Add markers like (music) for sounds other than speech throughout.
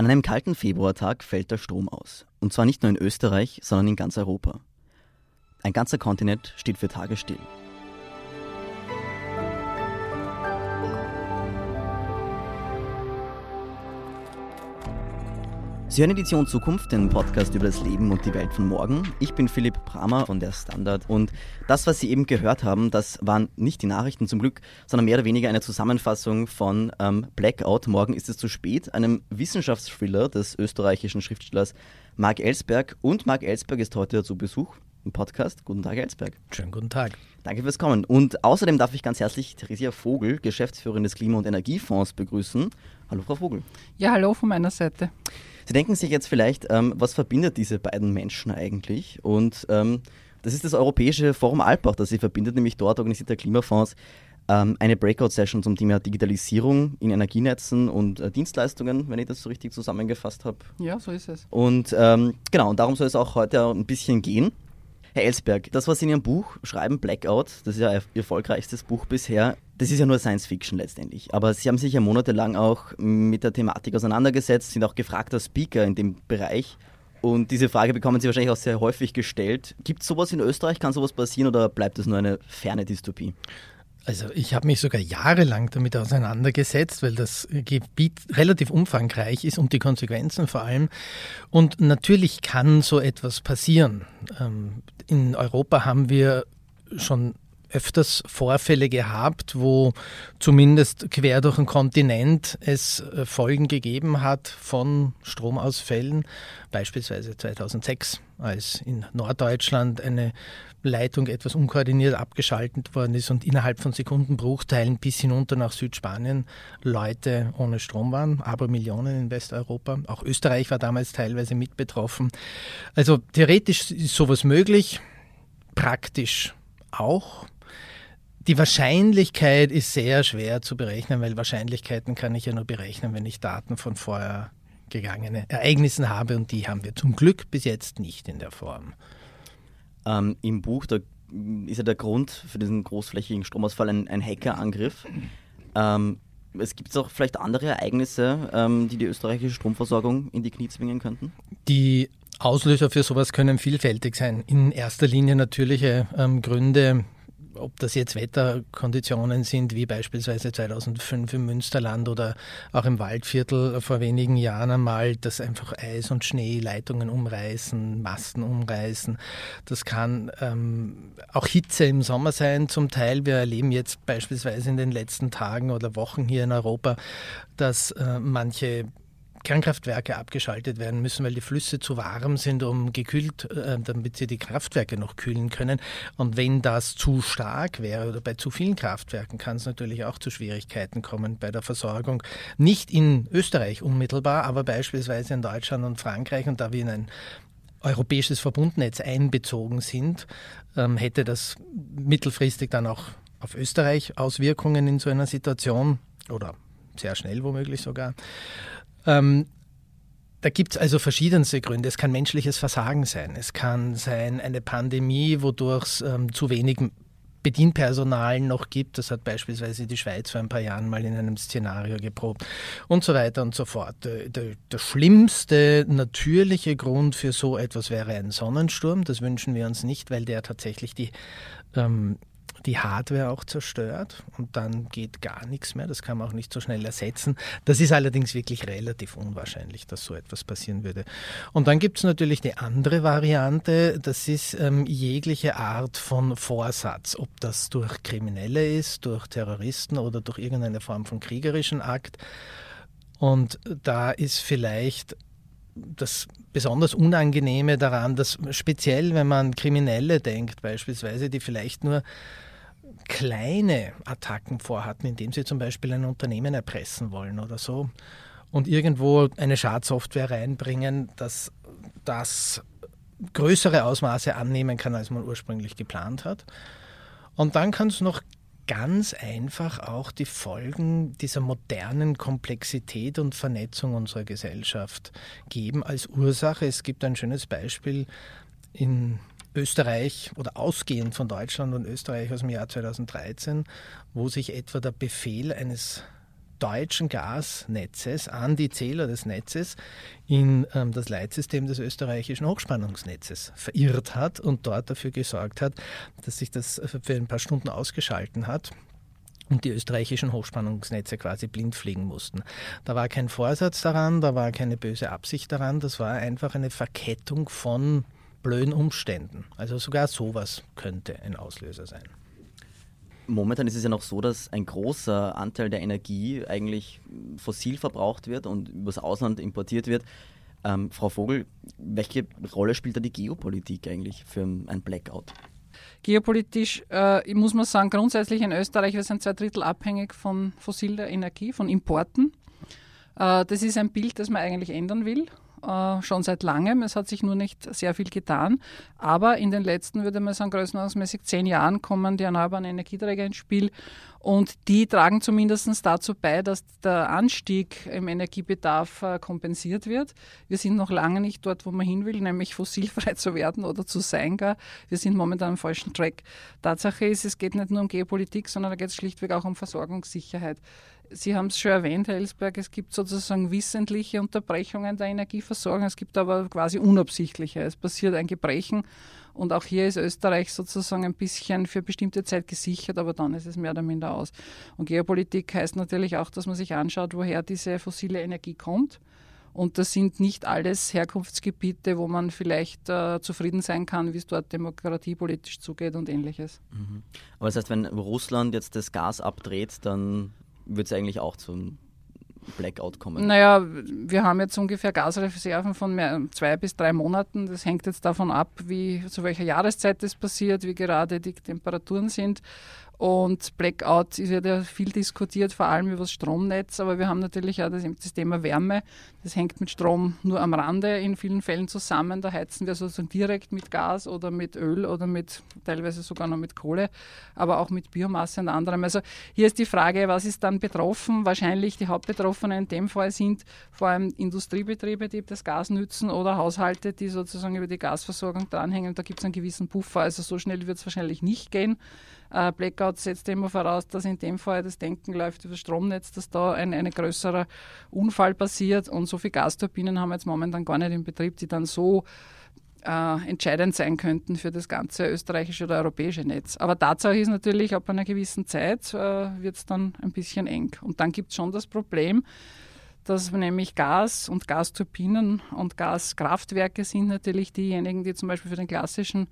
An einem kalten Februartag fällt der Strom aus. Und zwar nicht nur in Österreich, sondern in ganz Europa. Ein ganzer Kontinent steht für Tage still. Sie hören Edition Zukunft, den Podcast über das Leben und die Welt von morgen. Ich bin Philipp Bramer von der Standard und das, was Sie eben gehört haben, das waren nicht die Nachrichten zum Glück, sondern mehr oder weniger eine Zusammenfassung von ähm, Blackout, morgen ist es zu spät, einem Wissenschaftsthriller des österreichischen Schriftstellers Marc Ellsberg. Und Marc Ellsberg ist heute zu Besuch im Podcast. Guten Tag, Ellsberg. Schönen guten Tag. Danke fürs Kommen. Und außerdem darf ich ganz herzlich Theresia Vogel, Geschäftsführerin des Klima- und Energiefonds, begrüßen. Hallo, Frau Vogel. Ja, hallo von meiner Seite. Sie denken sich jetzt vielleicht, ähm, was verbindet diese beiden Menschen eigentlich? Und ähm, das ist das Europäische Forum Alpbach, das sie verbindet, nämlich dort organisiert der Klimafonds ähm, eine Breakout-Session zum Thema Digitalisierung in Energienetzen und äh, Dienstleistungen, wenn ich das so richtig zusammengefasst habe. Ja, so ist es. Und ähm, genau, und darum soll es auch heute ein bisschen gehen. Herr Ellsberg, das, was Sie in Ihrem Buch schreiben, Blackout, das ist ja Ihr erfolgreichstes Buch bisher, das ist ja nur Science Fiction letztendlich. Aber Sie haben sich ja monatelang auch mit der Thematik auseinandergesetzt, sind auch gefragter Speaker in dem Bereich. Und diese Frage bekommen Sie wahrscheinlich auch sehr häufig gestellt. Gibt es sowas in Österreich? Kann sowas passieren oder bleibt es nur eine ferne Dystopie? Also ich habe mich sogar jahrelang damit auseinandergesetzt, weil das Gebiet relativ umfangreich ist und die Konsequenzen vor allem. Und natürlich kann so etwas passieren. Ähm, in Europa haben wir schon öfters Vorfälle gehabt, wo zumindest quer durch den Kontinent es äh, Folgen gegeben hat von Stromausfällen, beispielsweise 2006, als in Norddeutschland eine Leitung etwas unkoordiniert abgeschaltet worden ist und innerhalb von Sekundenbruchteilen bis hinunter nach Südspanien Leute ohne Strom waren, aber Millionen in Westeuropa. Auch Österreich war damals teilweise mit betroffen. Also theoretisch ist sowas möglich, praktisch auch. Die Wahrscheinlichkeit ist sehr schwer zu berechnen, weil Wahrscheinlichkeiten kann ich ja nur berechnen, wenn ich Daten von vorher gegangenen Ereignissen habe und die haben wir zum Glück bis jetzt nicht in der Form. Ähm, Im Buch ist ja der Grund für diesen großflächigen Stromausfall ein, ein Hackerangriff. Ähm, es gibt auch vielleicht andere Ereignisse, ähm, die die österreichische Stromversorgung in die Knie zwingen könnten? Die Auslöser für sowas können vielfältig sein. In erster Linie natürliche ähm, Gründe, ob das jetzt Wetterkonditionen sind, wie beispielsweise 2005 im Münsterland oder auch im Waldviertel vor wenigen Jahren einmal, dass einfach Eis und Schnee Leitungen umreißen, Masten umreißen. Das kann ähm, auch Hitze im Sommer sein zum Teil. Wir erleben jetzt beispielsweise in den letzten Tagen oder Wochen hier in Europa, dass äh, manche Kernkraftwerke abgeschaltet werden müssen, weil die Flüsse zu warm sind, um gekühlt, äh, damit sie die Kraftwerke noch kühlen können. Und wenn das zu stark wäre oder bei zu vielen Kraftwerken, kann es natürlich auch zu Schwierigkeiten kommen bei der Versorgung. Nicht in Österreich unmittelbar, aber beispielsweise in Deutschland und Frankreich. Und da wir in ein europäisches Verbundnetz einbezogen sind, ähm, hätte das mittelfristig dann auch auf Österreich Auswirkungen in so einer Situation oder sehr schnell womöglich sogar. Ähm, da gibt es also verschiedenste Gründe. Es kann menschliches Versagen sein. Es kann sein eine Pandemie, wodurch es ähm, zu wenig Bedienpersonal noch gibt. Das hat beispielsweise die Schweiz vor ein paar Jahren mal in einem Szenario geprobt und so weiter und so fort. Der, der, der schlimmste natürliche Grund für so etwas wäre ein Sonnensturm. Das wünschen wir uns nicht, weil der tatsächlich die ähm, die Hardware auch zerstört und dann geht gar nichts mehr. Das kann man auch nicht so schnell ersetzen. Das ist allerdings wirklich relativ unwahrscheinlich, dass so etwas passieren würde. Und dann gibt es natürlich die andere Variante, das ist ähm, jegliche Art von Vorsatz, ob das durch Kriminelle ist, durch Terroristen oder durch irgendeine Form von kriegerischen Akt. Und da ist vielleicht das besonders Unangenehme daran, dass speziell, wenn man Kriminelle denkt, beispielsweise, die vielleicht nur kleine Attacken vorhatten, indem sie zum Beispiel ein Unternehmen erpressen wollen oder so und irgendwo eine Schadsoftware reinbringen, dass das größere Ausmaße annehmen kann, als man ursprünglich geplant hat. Und dann kann es noch ganz einfach auch die Folgen dieser modernen Komplexität und Vernetzung unserer Gesellschaft geben als Ursache. Es gibt ein schönes Beispiel in Österreich oder ausgehend von Deutschland und Österreich aus dem Jahr 2013, wo sich etwa der Befehl eines deutschen Gasnetzes an die Zähler des Netzes in ähm, das Leitsystem des österreichischen Hochspannungsnetzes verirrt hat und dort dafür gesorgt hat, dass sich das für ein paar Stunden ausgeschalten hat und die österreichischen Hochspannungsnetze quasi blind fliegen mussten. Da war kein Vorsatz daran, da war keine böse Absicht daran, das war einfach eine Verkettung von blöden Umständen. Also sogar sowas könnte ein Auslöser sein. Momentan ist es ja noch so, dass ein großer Anteil der Energie eigentlich fossil verbraucht wird und übers Ausland importiert wird. Ähm, Frau Vogel, welche Rolle spielt da die Geopolitik eigentlich für ein Blackout? Geopolitisch äh, muss man sagen, grundsätzlich in Österreich, wir sind zwei Drittel abhängig von fossiler Energie, von Importen. Äh, das ist ein Bild, das man eigentlich ändern will äh, schon seit langem. Es hat sich nur nicht sehr viel getan. Aber in den letzten, würde man sagen, größenordnungsmäßig zehn Jahren kommen die erneuerbaren Energieträger ins Spiel. Und die tragen zumindest dazu bei, dass der Anstieg im Energiebedarf äh, kompensiert wird. Wir sind noch lange nicht dort, wo man hin will, nämlich fossilfrei (laughs) zu werden oder zu sein gar. Wir sind momentan am falschen Track. Tatsache ist, es geht nicht nur um Geopolitik, sondern da geht es schlichtweg auch um Versorgungssicherheit. Sie haben es schon erwähnt, Herr Ellsberg, es gibt sozusagen wissentliche Unterbrechungen der Energieversorgung, es gibt aber quasi unabsichtliche. Es passiert ein Gebrechen und auch hier ist Österreich sozusagen ein bisschen für bestimmte Zeit gesichert, aber dann ist es mehr oder minder aus. Und Geopolitik heißt natürlich auch, dass man sich anschaut, woher diese fossile Energie kommt. Und das sind nicht alles Herkunftsgebiete, wo man vielleicht äh, zufrieden sein kann, wie es dort demokratiepolitisch zugeht und ähnliches. Mhm. Aber das heißt, wenn Russland jetzt das Gas abdreht, dann wird es eigentlich auch zum Blackout kommen? Naja, wir haben jetzt ungefähr Gasreserven von mehr, zwei bis drei Monaten. Das hängt jetzt davon ab, wie zu welcher Jahreszeit das passiert, wie gerade die Temperaturen sind. Und Blackout ist ja viel diskutiert, vor allem über das Stromnetz, aber wir haben natürlich auch das, das, Thema Wärme. Das hängt mit Strom nur am Rande in vielen Fällen zusammen. Da heizen wir sozusagen direkt mit Gas oder mit Öl oder mit teilweise sogar noch mit Kohle, aber auch mit Biomasse und anderem. Also hier ist die Frage, was ist dann betroffen? Wahrscheinlich die Hauptbetroffenen in dem Fall sind vor allem Industriebetriebe, die das Gas nützen oder Haushalte, die sozusagen über die Gasversorgung dranhängen. Da gibt es einen gewissen Puffer. Also so schnell wird es wahrscheinlich nicht gehen. Äh, Blackout setzt immer voraus, dass in dem Fall das Denken läuft über das Stromnetz, dass da ein, ein größerer Unfall passiert. Und so viele Gasturbinen haben wir jetzt momentan gar nicht in Betrieb, die dann so äh, entscheidend sein könnten für das ganze österreichische oder europäische Netz. Aber Tatsache ist natürlich, ab einer gewissen Zeit äh, wird es dann ein bisschen eng. Und dann gibt es schon das Problem, dass nämlich Gas und Gasturbinen und Gaskraftwerke sind natürlich diejenigen, die zum Beispiel für den klassischen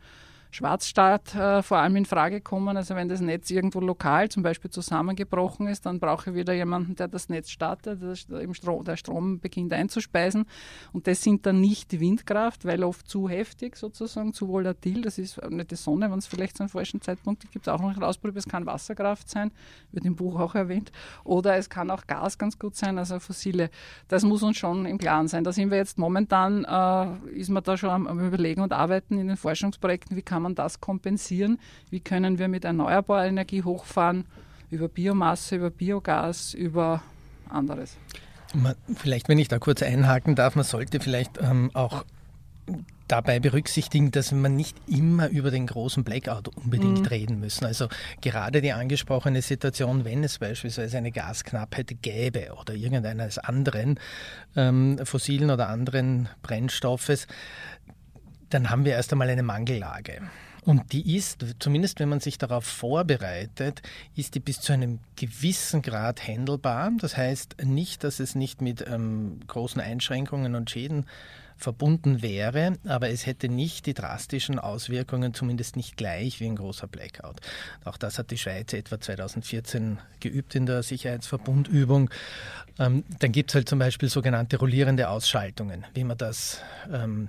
Schwarzstaat äh, vor allem in Frage kommen. Also wenn das Netz irgendwo lokal zum Beispiel zusammengebrochen ist, dann brauche ich wieder jemanden, der das Netz startet, der Strom, der Strom beginnt einzuspeisen. Und das sind dann nicht die Windkraft, weil oft zu heftig sozusagen, zu volatil. Das ist nicht die Sonne, wenn es vielleicht zu einem falschen Zeitpunkt gibt, auch noch nicht ausprobiert. Es kann Wasserkraft sein, wird im Buch auch erwähnt. Oder es kann auch Gas ganz gut sein, also fossile. Das muss uns schon im Klaren sein. Da sind wir jetzt momentan, äh, ist man da schon am, am Überlegen und Arbeiten in den Forschungsprojekten, wie kann kann man das kompensieren? Wie können wir mit erneuerbarer Energie hochfahren? Über Biomasse, über Biogas, über anderes. Vielleicht, wenn ich da kurz einhaken darf, man sollte vielleicht ähm, auch dabei berücksichtigen, dass man nicht immer über den großen Blackout unbedingt mhm. reden müssen. Also gerade die angesprochene Situation, wenn es beispielsweise eine Gasknappheit gäbe oder irgendeines anderen ähm, fossilen oder anderen Brennstoffes, dann haben wir erst einmal eine Mangellage. Und die ist, zumindest wenn man sich darauf vorbereitet, ist die bis zu einem gewissen Grad handelbar. Das heißt nicht, dass es nicht mit ähm, großen Einschränkungen und Schäden verbunden wäre, aber es hätte nicht die drastischen Auswirkungen, zumindest nicht gleich wie ein großer Blackout. Auch das hat die Schweiz etwa 2014 geübt in der Sicherheitsverbundübung. Ähm, dann gibt es halt zum Beispiel sogenannte rollierende Ausschaltungen, wie man das ähm,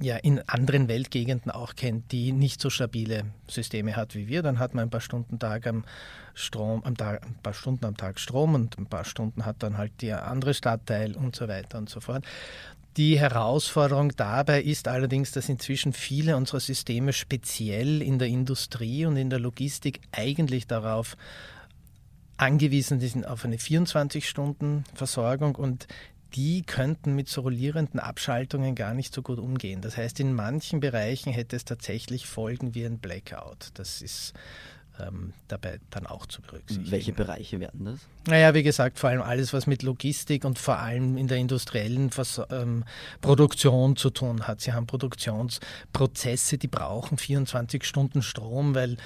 ja in anderen Weltgegenden auch kennt, die nicht so stabile Systeme hat wie wir, dann hat man ein paar Stunden Tag am Strom, am Tag, ein paar Stunden am Tag Strom und ein paar Stunden hat dann halt der andere Stadtteil und so weiter und so fort. Die Herausforderung dabei ist allerdings, dass inzwischen viele unserer Systeme speziell in der Industrie und in der Logistik eigentlich darauf angewiesen sind auf eine 24-Stunden-Versorgung und die könnten mit so rollierenden Abschaltungen gar nicht so gut umgehen. Das heißt, in manchen Bereichen hätte es tatsächlich Folgen wie ein Blackout. Das ist ähm, dabei dann auch zu berücksichtigen. Welche Bereiche werden das? Naja, wie gesagt, vor allem alles, was mit Logistik und vor allem in der industriellen Vers ähm, Produktion zu tun hat. Sie haben Produktionsprozesse, die brauchen 24 Stunden Strom, weil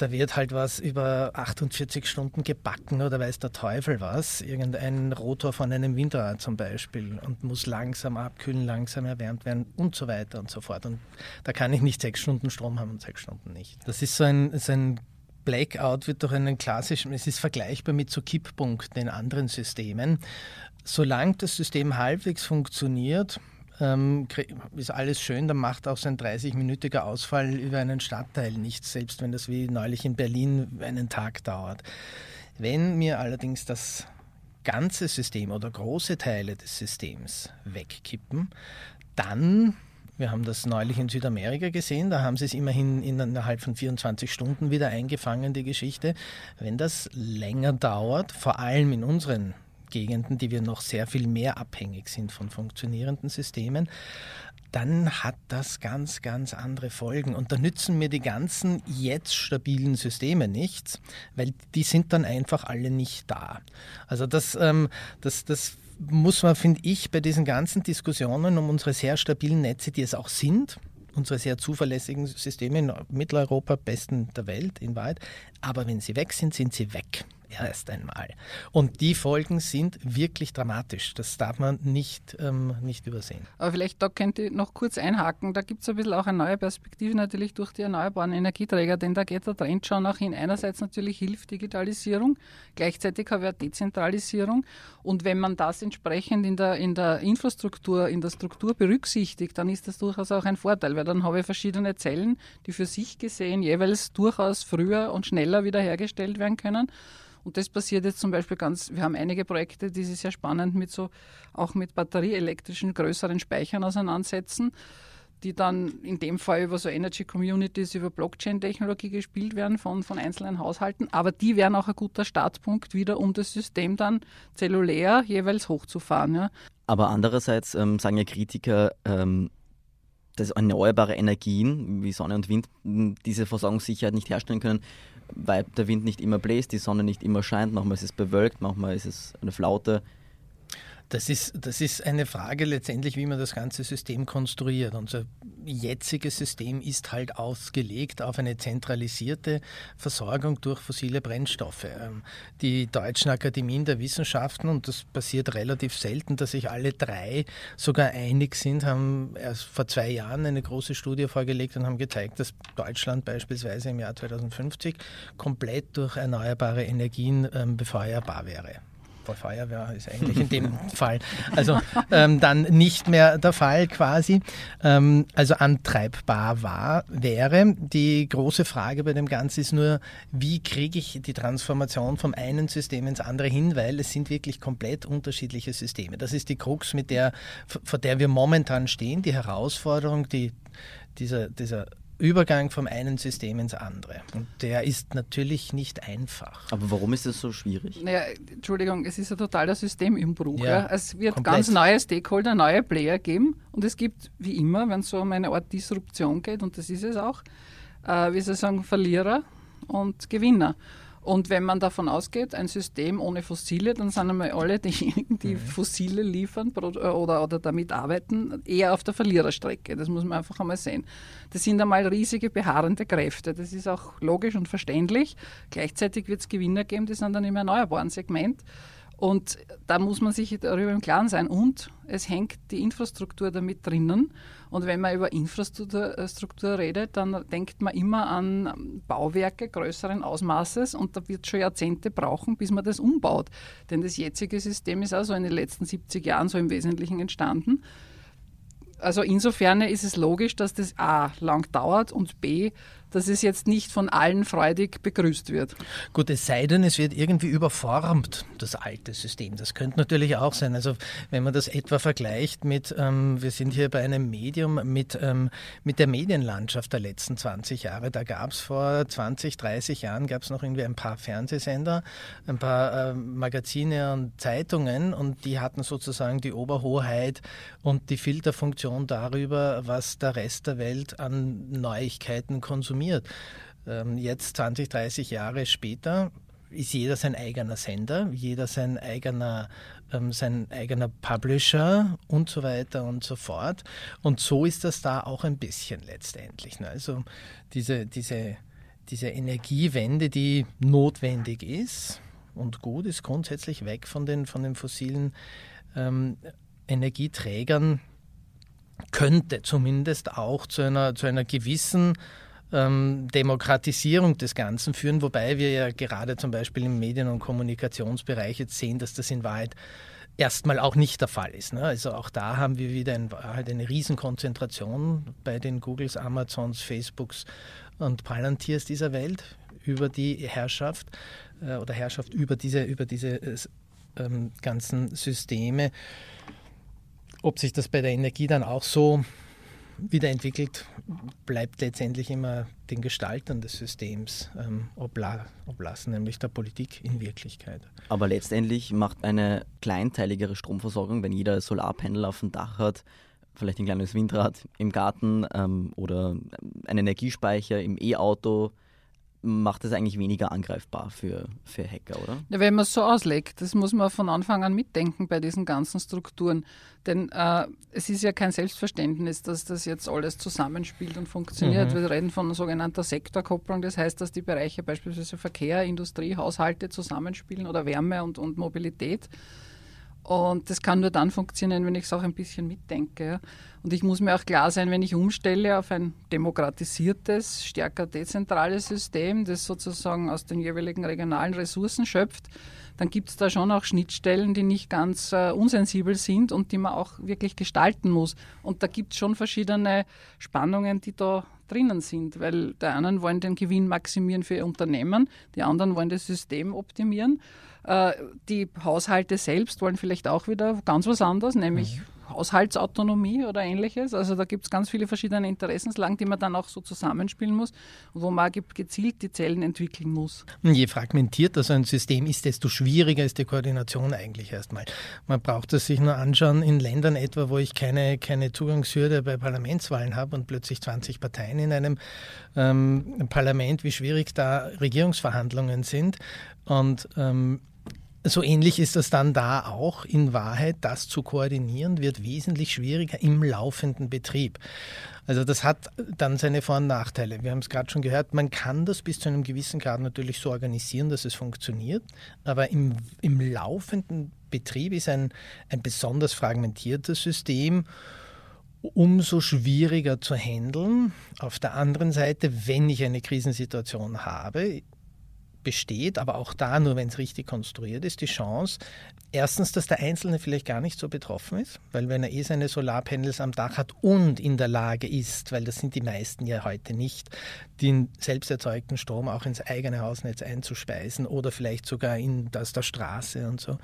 da wird halt was über 48 Stunden gebacken oder weiß der Teufel was. Irgendein Rotor von einem Windrad zum Beispiel und muss langsam abkühlen, langsam erwärmt werden und so weiter und so fort. Und da kann ich nicht sechs Stunden Strom haben und sechs Stunden nicht. Das ist so ein, so ein Blackout wird durch einen klassischen, es ist vergleichbar mit so Kipppunkten in anderen Systemen. Solange das System halbwegs funktioniert, ähm, ist alles schön, dann macht auch so ein 30-minütiger Ausfall über einen Stadtteil nichts, selbst wenn das wie neulich in Berlin einen Tag dauert. Wenn mir allerdings das ganze System oder große Teile des Systems wegkippen, dann wir haben das neulich in Südamerika gesehen, da haben sie es immerhin innerhalb von 24 Stunden wieder eingefangen, die Geschichte. Wenn das länger dauert, vor allem in unseren Gegenden, die wir noch sehr viel mehr abhängig sind von funktionierenden Systemen, dann hat das ganz, ganz andere Folgen. Und da nützen mir die ganzen jetzt stabilen Systeme nichts, weil die sind dann einfach alle nicht da. Also das, ähm, das, das muss man, finde ich, bei diesen ganzen Diskussionen um unsere sehr stabilen Netze, die es auch sind, unsere sehr zuverlässigen Systeme in Mitteleuropa, besten der Welt in Wahrheit, aber wenn sie weg sind, sind sie weg erst einmal. Und die Folgen sind wirklich dramatisch. Das darf man nicht, ähm, nicht übersehen. Aber vielleicht da könnt ihr noch kurz einhaken. Da gibt es ein bisschen auch eine neue Perspektive natürlich durch die erneuerbaren Energieträger, denn da geht der Trend schon auch hin. Einerseits natürlich hilft Digitalisierung, gleichzeitig haben wir Dezentralisierung. Und wenn man das entsprechend in der, in der Infrastruktur, in der Struktur berücksichtigt, dann ist das durchaus auch ein Vorteil, weil dann habe ich verschiedene Zellen, die für sich gesehen jeweils durchaus früher und schneller wiederhergestellt werden können. Und das passiert jetzt zum Beispiel ganz, wir haben einige Projekte, die sich sehr spannend mit so, auch mit batterieelektrischen größeren Speichern auseinandersetzen, die dann in dem Fall über so Energy Communities, über Blockchain-Technologie gespielt werden von, von einzelnen Haushalten. Aber die wären auch ein guter Startpunkt wieder, um das System dann zellulär jeweils hochzufahren. Ja. Aber andererseits ähm, sagen ja Kritiker, ähm, dass erneuerbare Energien wie Sonne und Wind diese Versorgungssicherheit nicht herstellen können, weil der Wind nicht immer bläst, die Sonne nicht immer scheint, manchmal ist es bewölkt, manchmal ist es eine Flaute. Das ist, das ist eine Frage letztendlich, wie man das ganze System konstruiert. Unser jetziges System ist halt ausgelegt auf eine zentralisierte Versorgung durch fossile Brennstoffe. Ähm, die deutschen Akademien der Wissenschaften, und das passiert relativ selten, dass sich alle drei sogar einig sind, haben erst vor zwei Jahren eine große Studie vorgelegt und haben gezeigt, dass Deutschland beispielsweise im Jahr 2050 komplett durch erneuerbare Energien ähm, befeuerbar wäre bei Feuerwehr ist eigentlich in dem (laughs) Fall also ähm, dann nicht mehr der Fall quasi. Ähm, also antreibbar war, wäre. Die große Frage bei dem Ganzen ist nur, wie kriege ich die Transformation vom einen System ins andere hin, weil es sind wirklich komplett unterschiedliche Systeme. Das ist die Krux, mit der, vor der wir momentan stehen, die Herausforderung, die dieser, dieser Übergang vom einen System ins andere. Und der ist natürlich nicht einfach. Aber warum ist das so schwierig? Naja, Entschuldigung, es ist ein totaler Systemumbruch. Ja, ja. Es wird komplett. ganz neue Stakeholder, neue Player geben. Und es gibt, wie immer, wenn es so um eine Art Disruption geht, und das ist es auch, äh, wie Sie sagen, Verlierer und Gewinner. Und wenn man davon ausgeht, ein System ohne Fossile, dann sind einmal alle diejenigen, die mhm. Fossile liefern oder, oder damit arbeiten, eher auf der Verliererstrecke. Das muss man einfach einmal sehen. Das sind einmal riesige beharrende Kräfte. Das ist auch logisch und verständlich. Gleichzeitig wird es Gewinner geben, die sind dann im erneuerbaren Segment. Und da muss man sich darüber im Klaren sein. Und es hängt die Infrastruktur damit drinnen. Und wenn man über Infrastruktur redet, dann denkt man immer an Bauwerke größeren Ausmaßes und da wird schon Jahrzehnte brauchen, bis man das umbaut. Denn das jetzige System ist also in den letzten 70 Jahren so im Wesentlichen entstanden. Also insofern ist es logisch, dass das A lang dauert und B dass es jetzt nicht von allen freudig begrüßt wird. Gut, es sei denn, es wird irgendwie überformt, das alte System. Das könnte natürlich auch sein. Also wenn man das etwa vergleicht mit, ähm, wir sind hier bei einem Medium, mit, ähm, mit der Medienlandschaft der letzten 20 Jahre. Da gab es vor 20, 30 Jahren gab es noch irgendwie ein paar Fernsehsender, ein paar äh, Magazine und Zeitungen und die hatten sozusagen die Oberhoheit und die Filterfunktion darüber, was der Rest der Welt an Neuigkeiten konsumiert konsumiert. Ähm, jetzt 20, 30 Jahre später ist jeder sein eigener Sender, jeder sein eigener, ähm, sein eigener Publisher und so weiter und so fort. Und so ist das da auch ein bisschen letztendlich. Ne? Also diese, diese, diese Energiewende, die notwendig ist und gut ist, grundsätzlich weg von den, von den fossilen ähm, Energieträgern, könnte zumindest auch zu einer, zu einer gewissen ähm, Demokratisierung des Ganzen führen, wobei wir ja gerade zum Beispiel im Medien- und Kommunikationsbereich jetzt sehen, dass das in Wahrheit erstmal auch nicht der Fall ist. Ne? Also auch da haben wir wieder in Wahrheit eine Riesenkonzentration bei den Googles, Amazons, Facebooks und Palantirs dieser Welt über die Herrschaft äh, oder Herrschaft über diese, über diese äh, ähm, ganzen Systeme. Ob sich das bei der Energie dann auch so wiederentwickelt, bleibt letztendlich immer den Gestaltern des Systems ähm, obla oblassen, nämlich der Politik in Wirklichkeit. Aber letztendlich macht eine kleinteiligere Stromversorgung, wenn jeder Solarpanel auf dem Dach hat, vielleicht ein kleines Windrad im Garten ähm, oder ein Energiespeicher im E-Auto, macht es eigentlich weniger angreifbar für, für Hacker, oder? Ja, wenn man es so auslegt, das muss man von Anfang an mitdenken bei diesen ganzen Strukturen. Denn äh, es ist ja kein Selbstverständnis, dass das jetzt alles zusammenspielt und funktioniert. Mhm. Wir reden von sogenannter Sektorkopplung, das heißt, dass die Bereiche beispielsweise Verkehr, Industrie, Haushalte zusammenspielen oder Wärme und, und Mobilität. Und das kann nur dann funktionieren, wenn ich es auch ein bisschen mitdenke. Und ich muss mir auch klar sein, wenn ich umstelle auf ein demokratisiertes, stärker dezentrales System, das sozusagen aus den jeweiligen regionalen Ressourcen schöpft, dann gibt es da schon auch Schnittstellen, die nicht ganz äh, unsensibel sind und die man auch wirklich gestalten muss. Und da gibt es schon verschiedene Spannungen, die da drinnen sind, weil die einen wollen den Gewinn maximieren für ihr Unternehmen, die anderen wollen das System optimieren. Äh, die Haushalte selbst wollen vielleicht auch wieder ganz was anderes, nämlich mhm. Haushaltsautonomie oder ähnliches. Also da gibt es ganz viele verschiedene Interessenslagen, die man dann auch so zusammenspielen muss, wo man gezielt die Zellen entwickeln muss. Je fragmentierter so ein System ist, desto schwieriger ist die Koordination eigentlich erstmal. Man braucht es sich nur anschauen in Ländern etwa, wo ich keine, keine Zugangshürde bei Parlamentswahlen habe und plötzlich 20 Parteien in einem ähm, Parlament, wie schwierig da Regierungsverhandlungen sind. Und ähm, so ähnlich ist das dann da auch. In Wahrheit, das zu koordinieren, wird wesentlich schwieriger im laufenden Betrieb. Also das hat dann seine Vor- und Nachteile. Wir haben es gerade schon gehört, man kann das bis zu einem gewissen Grad natürlich so organisieren, dass es funktioniert, aber im, im laufenden Betrieb ist ein, ein besonders fragmentiertes System umso schwieriger zu handeln. Auf der anderen Seite, wenn ich eine Krisensituation habe, besteht, aber auch da nur, wenn es richtig konstruiert ist, die Chance, erstens, dass der Einzelne vielleicht gar nicht so betroffen ist, weil wenn er eh seine Solarpanels am Dach hat und in der Lage ist, weil das sind die meisten ja heute nicht, den selbst erzeugten Strom auch ins eigene Hausnetz einzuspeisen oder vielleicht sogar in das der Straße und so,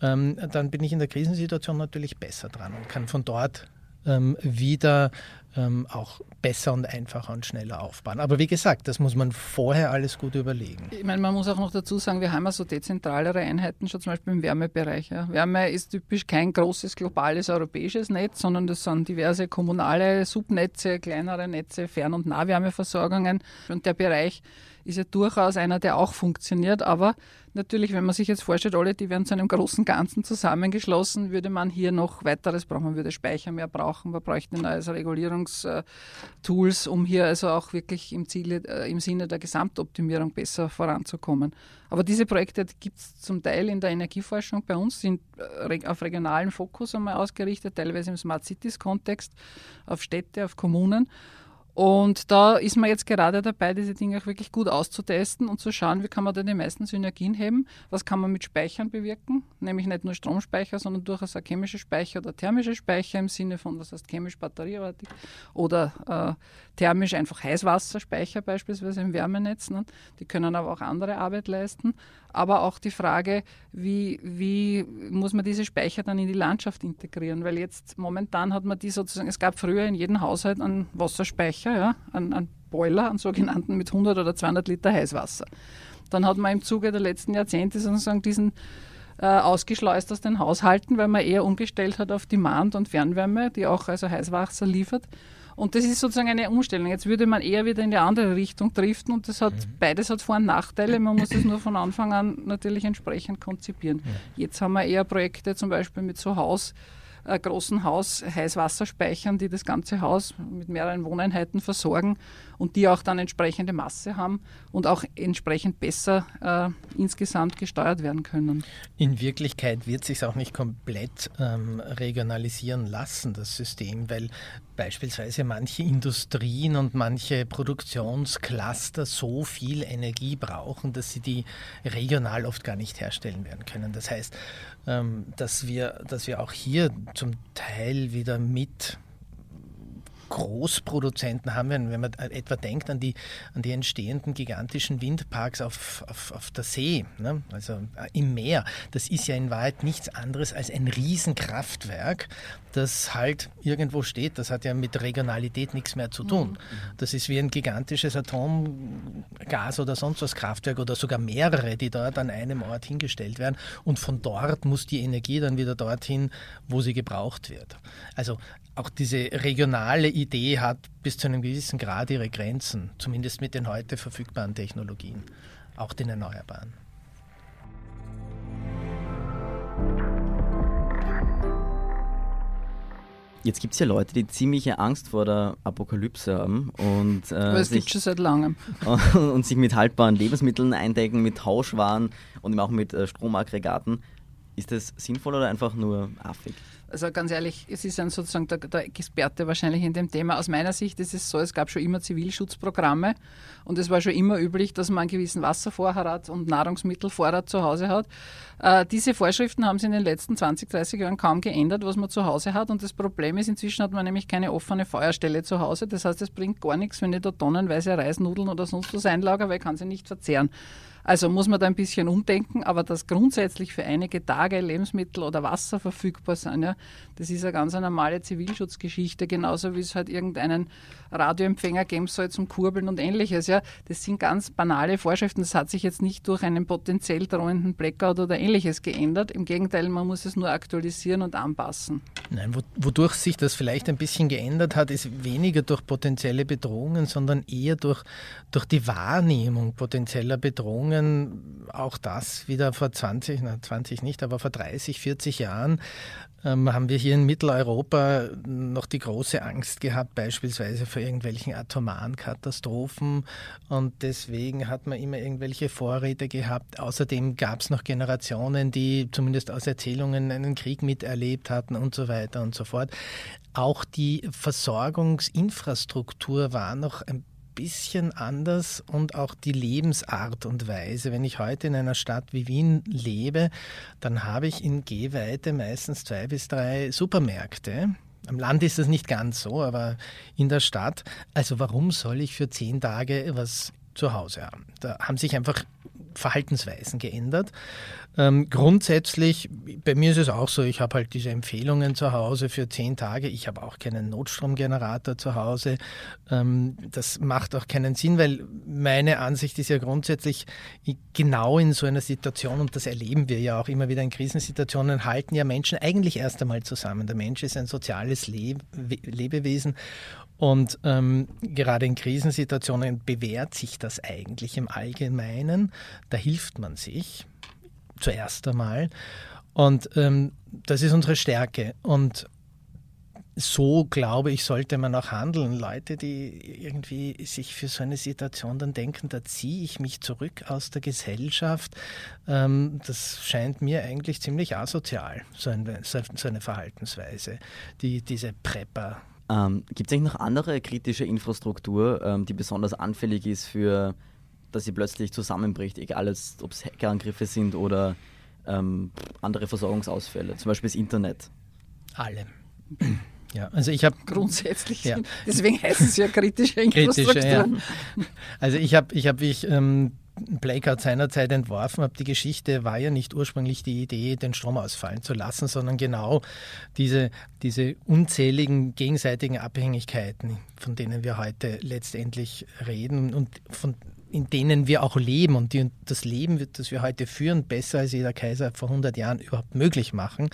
ähm, dann bin ich in der Krisensituation natürlich besser dran und kann von dort ähm, wieder ähm, auch besser und einfacher und schneller aufbauen. Aber wie gesagt, das muss man vorher alles gut überlegen. Ich meine, man muss auch noch dazu sagen, wir haben ja so dezentralere Einheiten, schon zum Beispiel im Wärmebereich. Ja. Wärme ist typisch kein großes globales europäisches Netz, sondern das sind diverse kommunale Subnetze, kleinere Netze, Fern- und Nahwärmeversorgungen. Und der Bereich ist ja durchaus einer, der auch funktioniert. Aber natürlich, wenn man sich jetzt vorstellt, alle, die werden zu einem großen Ganzen zusammengeschlossen, würde man hier noch weiteres brauchen. Man würde Speicher mehr brauchen, man bräuchte ein neues Regulierungstools, um hier also auch wirklich im, Ziele, äh, im Sinne der Gesamtoptimierung besser voranzukommen. Aber diese Projekte gibt es zum Teil in der Energieforschung bei uns, sind äh, auf regionalen Fokus einmal ausgerichtet, teilweise im Smart Cities Kontext, auf Städte, auf Kommunen. Und da ist man jetzt gerade dabei, diese Dinge auch wirklich gut auszutesten und zu schauen, wie kann man da die meisten Synergien heben, was kann man mit Speichern bewirken, nämlich nicht nur Stromspeicher, sondern durchaus auch chemische Speicher oder thermische Speicher im Sinne von, was heißt chemisch batterieartig oder äh, thermisch einfach Heißwasserspeicher beispielsweise im Wärmenetz. Ne? Die können aber auch andere Arbeit leisten. Aber auch die Frage, wie, wie muss man diese Speicher dann in die Landschaft integrieren, weil jetzt momentan hat man die sozusagen, es gab früher in jedem Haushalt einen Wasserspeicher, Speicher, ja, einen, einen Boiler, einen sogenannten mit 100 oder 200 Liter Heißwasser. Dann hat man im Zuge der letzten Jahrzehnte sozusagen diesen äh, ausgeschleust aus den Haushalten, weil man eher umgestellt hat auf Demand und Fernwärme, die auch also Heißwasser liefert. Und das ist sozusagen eine Umstellung. Jetzt würde man eher wieder in die andere Richtung driften und das hat, mhm. beides hat Vor- und Nachteile. Man muss es nur von Anfang an natürlich entsprechend konzipieren. Ja. Jetzt haben wir eher Projekte zum Beispiel mit so Haus, äh, großen Haus Heißwasserspeichern, die das ganze Haus mit mehreren Wohneinheiten versorgen und die auch dann entsprechende Masse haben und auch entsprechend besser äh, insgesamt gesteuert werden können. In Wirklichkeit wird sich auch nicht komplett ähm, regionalisieren lassen, das System, weil beispielsweise manche Industrien und manche Produktionscluster so viel Energie brauchen, dass sie die regional oft gar nicht herstellen werden können. Das heißt, ähm, dass, wir, dass wir auch hier zum Teil wieder mit Großproduzenten haben, wenn, wenn man etwa denkt an die, an die entstehenden gigantischen Windparks auf, auf, auf der See, ne? also äh, im Meer. Das ist ja in Wahrheit nichts anderes als ein Riesenkraftwerk, das halt irgendwo steht. Das hat ja mit Regionalität nichts mehr zu tun. Mhm. Das ist wie ein gigantisches Atomgas oder sonst was Kraftwerk oder sogar mehrere, die dort an einem Ort hingestellt werden. Und von dort muss die Energie dann wieder dorthin, wo sie gebraucht wird. Also auch diese regionale Idee hat bis zu einem gewissen Grad ihre Grenzen, zumindest mit den heute verfügbaren Technologien, auch den Erneuerbaren. Jetzt gibt es ja Leute, die ziemliche Angst vor der Apokalypse haben und, äh, sich, schon seit langem. Und, (laughs) und, sich mit haltbaren Lebensmitteln eindecken, mit Tauschwaren und auch mit äh, Stromaggregaten. Ist das sinnvoll oder einfach nur affig? Also ganz ehrlich, es ist ein sozusagen der, der, Experte wahrscheinlich in dem Thema. Aus meiner Sicht ist es so, es gab schon immer Zivilschutzprogramme und es war schon immer üblich, dass man einen gewissen Wasservorrat und Nahrungsmittelvorrat zu Hause hat. Äh, diese Vorschriften haben sich in den letzten 20, 30 Jahren kaum geändert, was man zu Hause hat. Und das Problem ist, inzwischen hat man nämlich keine offene Feuerstelle zu Hause. Das heißt, es bringt gar nichts, wenn ich da tonnenweise Reisnudeln oder sonst was einlager, weil ich kann sie nicht verzehren. Also muss man da ein bisschen umdenken, aber dass grundsätzlich für einige Tage Lebensmittel oder Wasser verfügbar sind, ja, das ist eine ganz normale Zivilschutzgeschichte, genauso wie es halt irgendeinen Radioempfänger geben soll zum Kurbeln und ähnliches. Ja. Das sind ganz banale Vorschriften. Das hat sich jetzt nicht durch einen potenziell drohenden Blackout oder ähnliches geändert. Im Gegenteil, man muss es nur aktualisieren und anpassen. Nein, wodurch sich das vielleicht ein bisschen geändert hat, ist weniger durch potenzielle Bedrohungen, sondern eher durch, durch die Wahrnehmung potenzieller Bedrohungen. Auch das wieder vor 20, na 20 nicht, aber vor 30, 40 Jahren ähm, haben wir hier in Mitteleuropa noch die große Angst gehabt, beispielsweise vor irgendwelchen atomaren Katastrophen. Und deswegen hat man immer irgendwelche Vorräte gehabt. Außerdem gab es noch Generationen, die zumindest aus Erzählungen einen Krieg miterlebt hatten und so weiter und so fort. Auch die Versorgungsinfrastruktur war noch ein bisschen anders und auch die Lebensart und Weise. Wenn ich heute in einer Stadt wie Wien lebe, dann habe ich in Gehweite meistens zwei bis drei Supermärkte. Am Land ist das nicht ganz so, aber in der Stadt. Also warum soll ich für zehn Tage was zu Hause haben? Da haben sich einfach Verhaltensweisen geändert. Ähm, grundsätzlich, bei mir ist es auch so, ich habe halt diese Empfehlungen zu Hause für zehn Tage. Ich habe auch keinen Notstromgenerator zu Hause. Ähm, das macht auch keinen Sinn, weil meine Ansicht ist ja grundsätzlich, genau in so einer Situation, und das erleben wir ja auch immer wieder in Krisensituationen, halten ja Menschen eigentlich erst einmal zusammen. Der Mensch ist ein soziales Le Lebewesen und ähm, gerade in Krisensituationen bewährt sich das eigentlich im Allgemeinen. Da hilft man sich zuerst einmal. Und ähm, das ist unsere Stärke. Und so, glaube ich, sollte man auch handeln. Leute, die irgendwie sich für so eine Situation dann denken, da ziehe ich mich zurück aus der Gesellschaft, ähm, das scheint mir eigentlich ziemlich asozial, so eine, so eine Verhaltensweise, die, diese Prepper. Ähm, Gibt es eigentlich noch andere kritische Infrastruktur, ähm, die besonders anfällig ist für dass sie plötzlich zusammenbricht, egal ob es Hackerangriffe sind oder ähm, andere Versorgungsausfälle, zum Beispiel das Internet. Alle. (clears throat) Ja, also ich habe grundsätzlich, ja. (laughs) deswegen heißt es ja kritische Infrastruktur. Kritische, ja. Also ich habe, ich habe, wie ich ähm, Blackout seinerzeit entworfen habe, die Geschichte war ja nicht ursprünglich die Idee, den Strom ausfallen zu lassen, sondern genau diese, diese unzähligen gegenseitigen Abhängigkeiten, von denen wir heute letztendlich reden und von in denen wir auch leben und die das Leben, das wir heute führen, besser als jeder Kaiser vor 100 Jahren überhaupt möglich machen.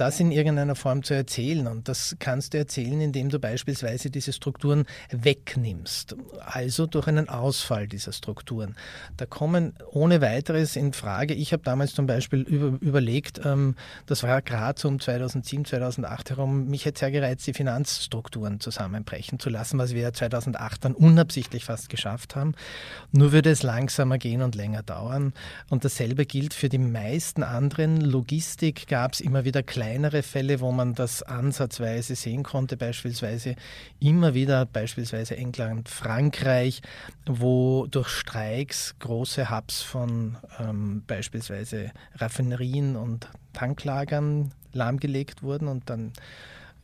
Das in irgendeiner Form zu erzählen. Und das kannst du erzählen, indem du beispielsweise diese Strukturen wegnimmst, also durch einen Ausfall dieser Strukturen. Da kommen ohne weiteres in Frage, ich habe damals zum Beispiel über, überlegt, ähm, das war gerade so um 2007, 2008 herum, mich hätte sehr gereizt, die Finanzstrukturen zusammenbrechen zu lassen, was wir ja 2008 dann unabsichtlich fast geschafft haben. Nur würde es langsamer gehen und länger dauern. Und dasselbe gilt für die meisten anderen. Logistik gab es immer wieder kleinere Fälle, wo man das ansatzweise sehen konnte, beispielsweise immer wieder, beispielsweise England, Frankreich, wo durch Streiks große Hubs von ähm, beispielsweise Raffinerien und Tanklagern lahmgelegt wurden und dann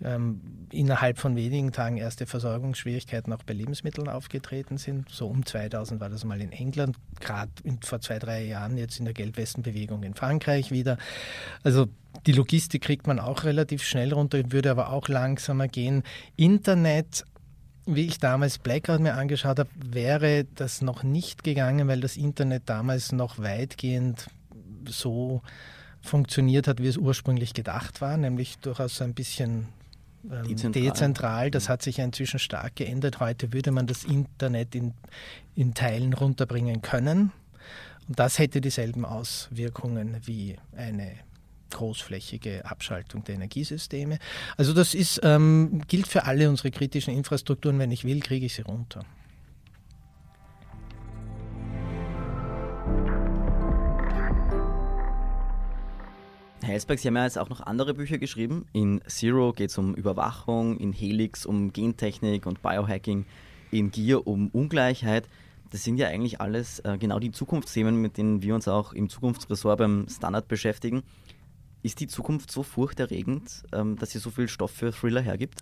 ähm, innerhalb von wenigen Tagen erste Versorgungsschwierigkeiten auch bei Lebensmitteln aufgetreten sind. So um 2000 war das mal in England, gerade vor zwei, drei Jahren jetzt in der Geldwestenbewegung in Frankreich wieder. Also die Logistik kriegt man auch relativ schnell runter, würde aber auch langsamer gehen. Internet wie ich damals Blackout mir angeschaut habe, wäre das noch nicht gegangen, weil das Internet damals noch weitgehend so funktioniert hat, wie es ursprünglich gedacht war, nämlich durchaus ein bisschen ähm, dezentral. Das hat sich ja inzwischen stark geändert. Heute würde man das Internet in, in Teilen runterbringen können. Und das hätte dieselben Auswirkungen wie eine großflächige Abschaltung der Energiesysteme. Also das ist, ähm, gilt für alle unsere kritischen Infrastrukturen. Wenn ich will, kriege ich sie runter. Helsberg, Sie haben ja jetzt auch noch andere Bücher geschrieben. In Zero geht es um Überwachung, in Helix um Gentechnik und Biohacking, in Gear um Ungleichheit. Das sind ja eigentlich alles äh, genau die Zukunftsthemen, mit denen wir uns auch im Zukunftsressort beim Standard beschäftigen. Ist die Zukunft so furchterregend, ähm, dass sie so viel Stoff für Thriller hergibt?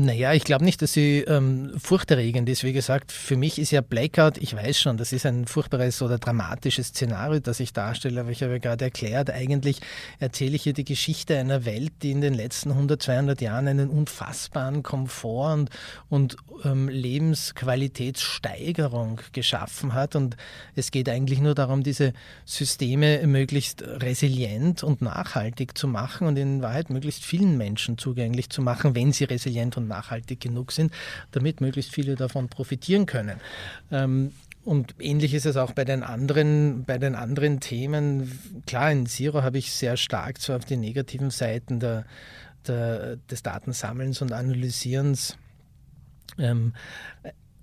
Naja, ich glaube nicht, dass sie ähm, furchterregend ist. Wie gesagt, für mich ist ja Blackout, ich weiß schon, das ist ein furchtbares oder dramatisches Szenario, das ich darstelle, aber ich habe ja gerade erklärt, eigentlich erzähle ich hier die Geschichte einer Welt, die in den letzten 100, 200 Jahren einen unfassbaren Komfort und, und ähm, Lebensqualitätssteigerung geschaffen hat. Und es geht eigentlich nur darum, diese Systeme möglichst resilient und nachhaltig zu machen und in Wahrheit möglichst vielen Menschen zugänglich zu machen, wenn sie resilient und nachhaltig genug sind, damit möglichst viele davon profitieren können. Ähm, und ähnlich ist es auch bei den anderen, bei den anderen Themen. Klar, in Zero habe ich sehr stark zwar auf die negativen Seiten der, der, des Datensammelns und Analysierens ähm,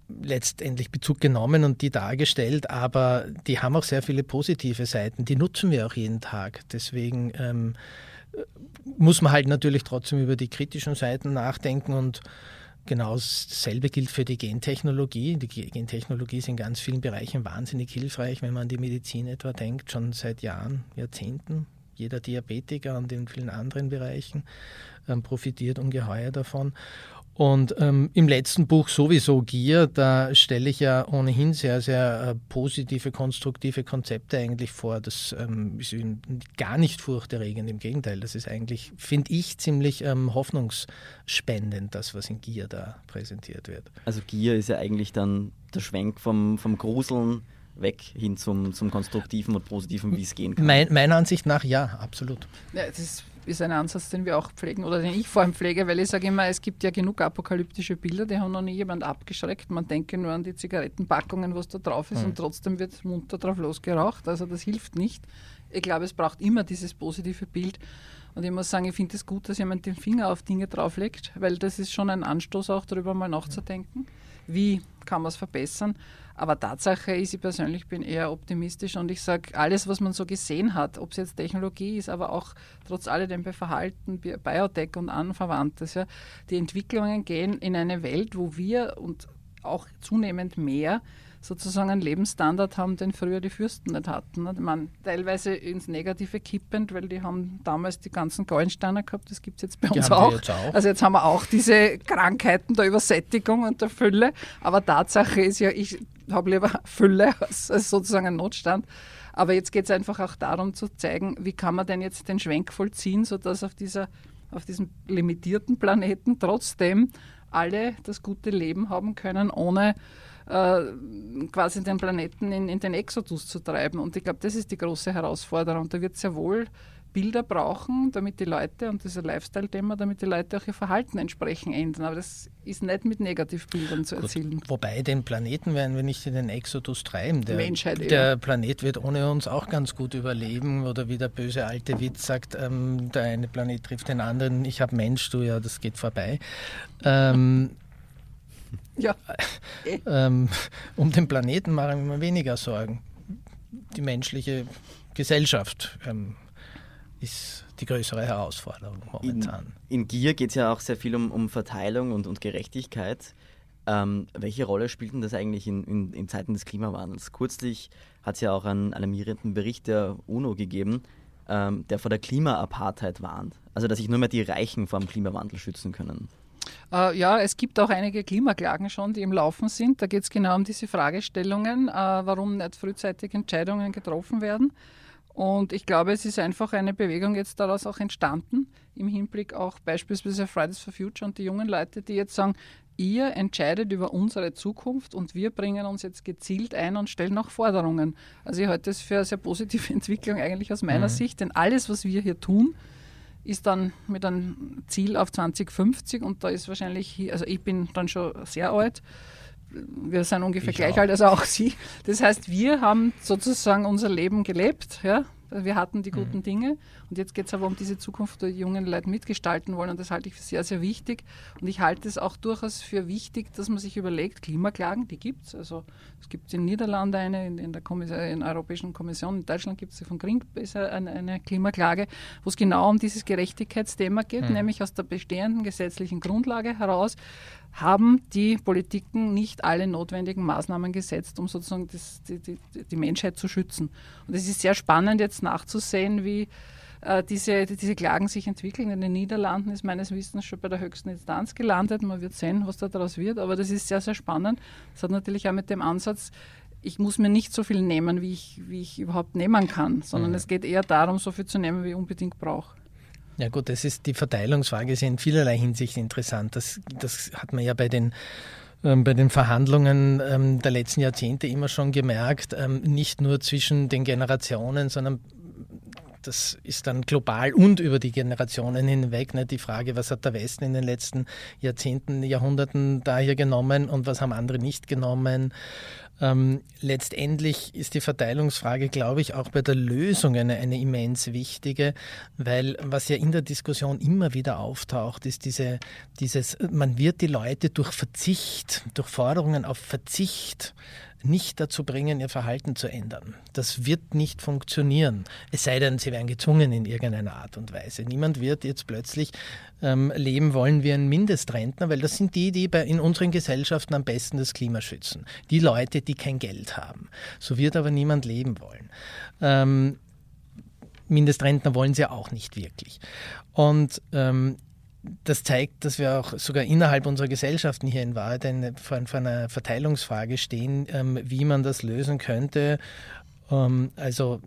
letztendlich Bezug genommen und die dargestellt, aber die haben auch sehr viele positive Seiten. Die nutzen wir auch jeden Tag. Deswegen ähm, muss man halt natürlich trotzdem über die kritischen Seiten nachdenken und genau dasselbe gilt für die Gentechnologie. Die Gentechnologie ist in ganz vielen Bereichen wahnsinnig hilfreich, wenn man an die Medizin etwa denkt, schon seit Jahren, Jahrzehnten. Jeder Diabetiker und in vielen anderen Bereichen ähm, profitiert ungeheuer davon. Und ähm, im letzten Buch sowieso Gier, da stelle ich ja ohnehin sehr, sehr äh, positive, konstruktive Konzepte eigentlich vor. Das ähm, ist gar nicht furchterregend, im Gegenteil. Das ist eigentlich, finde ich, ziemlich ähm, hoffnungsspendend, das, was in Gier da präsentiert wird. Also Gier ist ja eigentlich dann der Schwenk vom, vom Gruseln weg hin zum, zum Konstruktiven und Positiven, wie es gehen kann. Mein, meiner Ansicht nach ja, absolut. Ja, das ist ist ein Ansatz, den wir auch pflegen oder den ich vor allem pflege, weil ich sage immer, es gibt ja genug apokalyptische Bilder, die haben noch nie jemand abgeschreckt. Man denke nur an die Zigarettenpackungen, was da drauf ist mhm. und trotzdem wird munter drauf losgeraucht. Also das hilft nicht. Ich glaube, es braucht immer dieses positive Bild. Und ich muss sagen, ich finde es gut, dass jemand den Finger auf Dinge drauflegt, weil das ist schon ein Anstoß auch darüber mal nachzudenken. Wie kann man es verbessern? Aber Tatsache ist, ich persönlich bin eher optimistisch und ich sage, alles, was man so gesehen hat, ob es jetzt Technologie ist, aber auch trotz alledem bei Verhalten, Biotech und Anverwandtes, ja, die Entwicklungen gehen in eine Welt, wo wir und auch zunehmend mehr sozusagen einen Lebensstandard haben, den früher die Fürsten nicht hatten. Man, teilweise ins Negative kippend, weil die haben damals die ganzen Goldensteiner gehabt, das gibt es jetzt bei uns auch. Jetzt auch. Also jetzt haben wir auch diese Krankheiten der Übersättigung und der Fülle. Aber Tatsache ist ja, ich habe lieber Fülle als, als sozusagen einen Notstand. Aber jetzt geht es einfach auch darum zu zeigen, wie kann man denn jetzt den Schwenk vollziehen, sodass auf, dieser, auf diesem limitierten Planeten trotzdem alle das gute Leben haben können, ohne quasi den Planeten in, in, den Exodus zu treiben. Und ich glaube, das ist die große Herausforderung. Da wird sehr wohl Bilder brauchen, damit die Leute, und ein Lifestyle-Thema, damit die Leute auch ihr Verhalten entsprechend ändern. Aber das ist nicht mit Negativbildern zu erzielen. Gut, wobei den Planeten werden wir nicht in den Exodus treiben. Der, Menschheit, der ja. Planet wird ohne uns auch ganz gut überleben. Oder wie der böse alte Witz sagt, ähm, der eine Planet trifft den anderen. Ich habe Mensch, du ja, das geht vorbei. Ähm, ja. (laughs) ähm, um den Planeten machen wir weniger Sorgen. Die menschliche Gesellschaft ähm, ist die größere Herausforderung momentan. In, in Gier geht es ja auch sehr viel um, um Verteilung und, und Gerechtigkeit. Ähm, welche Rolle spielt denn das eigentlich in, in, in Zeiten des Klimawandels? Kürzlich hat es ja auch einen alarmierenden Bericht der UNO gegeben, ähm, der vor der Klimaapartheid warnt. Also dass sich nur mehr die Reichen vor dem Klimawandel schützen können. Äh, ja, es gibt auch einige Klimaklagen schon, die im Laufen sind. Da geht es genau um diese Fragestellungen, äh, warum nicht frühzeitig Entscheidungen getroffen werden. Und ich glaube, es ist einfach eine Bewegung jetzt daraus auch entstanden, im Hinblick auch beispielsweise Fridays for Future und die jungen Leute, die jetzt sagen, ihr entscheidet über unsere Zukunft und wir bringen uns jetzt gezielt ein und stellen auch Forderungen. Also ich halte das für eine sehr positive (laughs) Entwicklung eigentlich aus meiner mhm. Sicht, denn alles, was wir hier tun, ist dann mit einem Ziel auf 2050 und da ist wahrscheinlich, also ich bin dann schon sehr alt, wir sind ungefähr ich gleich auch. alt als auch Sie. Das heißt, wir haben sozusagen unser Leben gelebt, ja, wir hatten die guten mhm. Dinge und jetzt geht es aber um diese Zukunft, die jungen Leute mitgestalten wollen und das halte ich für sehr, sehr wichtig. Und ich halte es auch durchaus für wichtig, dass man sich überlegt, Klimaklagen, die gibt es. Also es gibt in Niederlande eine, in, in der, in der Europäischen Kommission, in Deutschland gibt es von Greenpeace eine, eine Klimaklage, wo es genau um dieses Gerechtigkeitsthema geht, mhm. nämlich aus der bestehenden gesetzlichen Grundlage heraus haben die Politiken nicht alle notwendigen Maßnahmen gesetzt, um sozusagen das, die, die, die Menschheit zu schützen. Und es ist sehr spannend jetzt nachzusehen, wie äh, diese, diese Klagen sich entwickeln. In den Niederlanden ist meines Wissens schon bei der höchsten Instanz gelandet. Man wird sehen, was da daraus wird. Aber das ist sehr, sehr spannend. Das hat natürlich auch mit dem Ansatz, ich muss mir nicht so viel nehmen, wie ich, wie ich überhaupt nehmen kann, sondern mhm. es geht eher darum, so viel zu nehmen, wie ich unbedingt brauche. Ja gut, das ist die Verteilungsfrage, ist in vielerlei Hinsicht interessant. Das, das hat man ja bei den ähm, bei den Verhandlungen ähm, der letzten Jahrzehnte immer schon gemerkt, ähm, nicht nur zwischen den Generationen, sondern das ist dann global und über die Generationen hinweg. Ne? Die Frage, was hat der Westen in den letzten Jahrzehnten, Jahrhunderten da hier genommen und was haben andere nicht genommen? Ähm, letztendlich ist die Verteilungsfrage, glaube ich, auch bei der Lösung eine, eine immens wichtige, weil was ja in der Diskussion immer wieder auftaucht, ist diese, dieses, man wird die Leute durch Verzicht, durch Forderungen auf Verzicht nicht dazu bringen, ihr Verhalten zu ändern. Das wird nicht funktionieren. Es sei denn, sie werden gezwungen in irgendeiner Art und Weise. Niemand wird jetzt plötzlich ähm, leben wollen wie ein Mindestrentner, weil das sind die, die bei, in unseren Gesellschaften am besten das Klima schützen. Die Leute, die kein Geld haben. So wird aber niemand leben wollen. Ähm, Mindestrentner wollen sie auch nicht wirklich. Und ähm, das zeigt, dass wir auch sogar innerhalb unserer Gesellschaften hier in Wahrheit vor, einer Verteilungsfrage stehen, ähm, wie man das lösen könnte. Ähm, also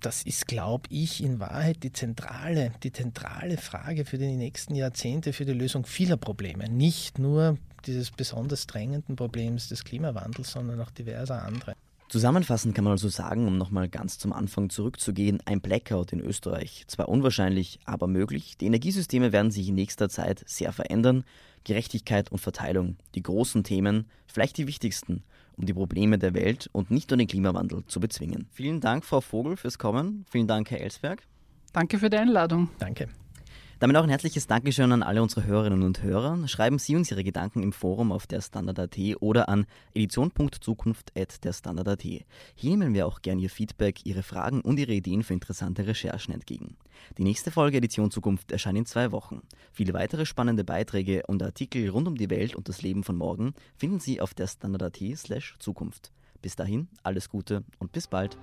das ist, glaube ich, in Wahrheit die zentrale, die zentrale Frage für die nächsten Jahrzehnte, für die Lösung vieler Probleme. Nicht nur dieses besonders drängenden Problems des Klimawandels, sondern auch diverser andere. Zusammenfassend kann man also sagen, um nochmal ganz zum Anfang zurückzugehen, ein Blackout in Österreich. Zwar unwahrscheinlich, aber möglich. Die Energiesysteme werden sich in nächster Zeit sehr verändern. Gerechtigkeit und Verteilung, die großen Themen, vielleicht die wichtigsten, um die Probleme der Welt und nicht nur den Klimawandel zu bezwingen. Vielen Dank, Frau Vogel, fürs Kommen. Vielen Dank, Herr Ellsberg. Danke für die Einladung. Danke. Damit auch ein herzliches Dankeschön an alle unsere Hörerinnen und Hörer. Schreiben Sie uns Ihre Gedanken im Forum auf der Standard.at oder an edition.zukunft.at. Hier nehmen wir auch gern Ihr Feedback, Ihre Fragen und Ihre Ideen für interessante Recherchen entgegen. Die nächste Folge Edition Zukunft erscheint in zwei Wochen. Viele weitere spannende Beiträge und Artikel rund um die Welt und das Leben von morgen finden Sie auf der Standard.at slash Zukunft. Bis dahin, alles Gute und bis bald.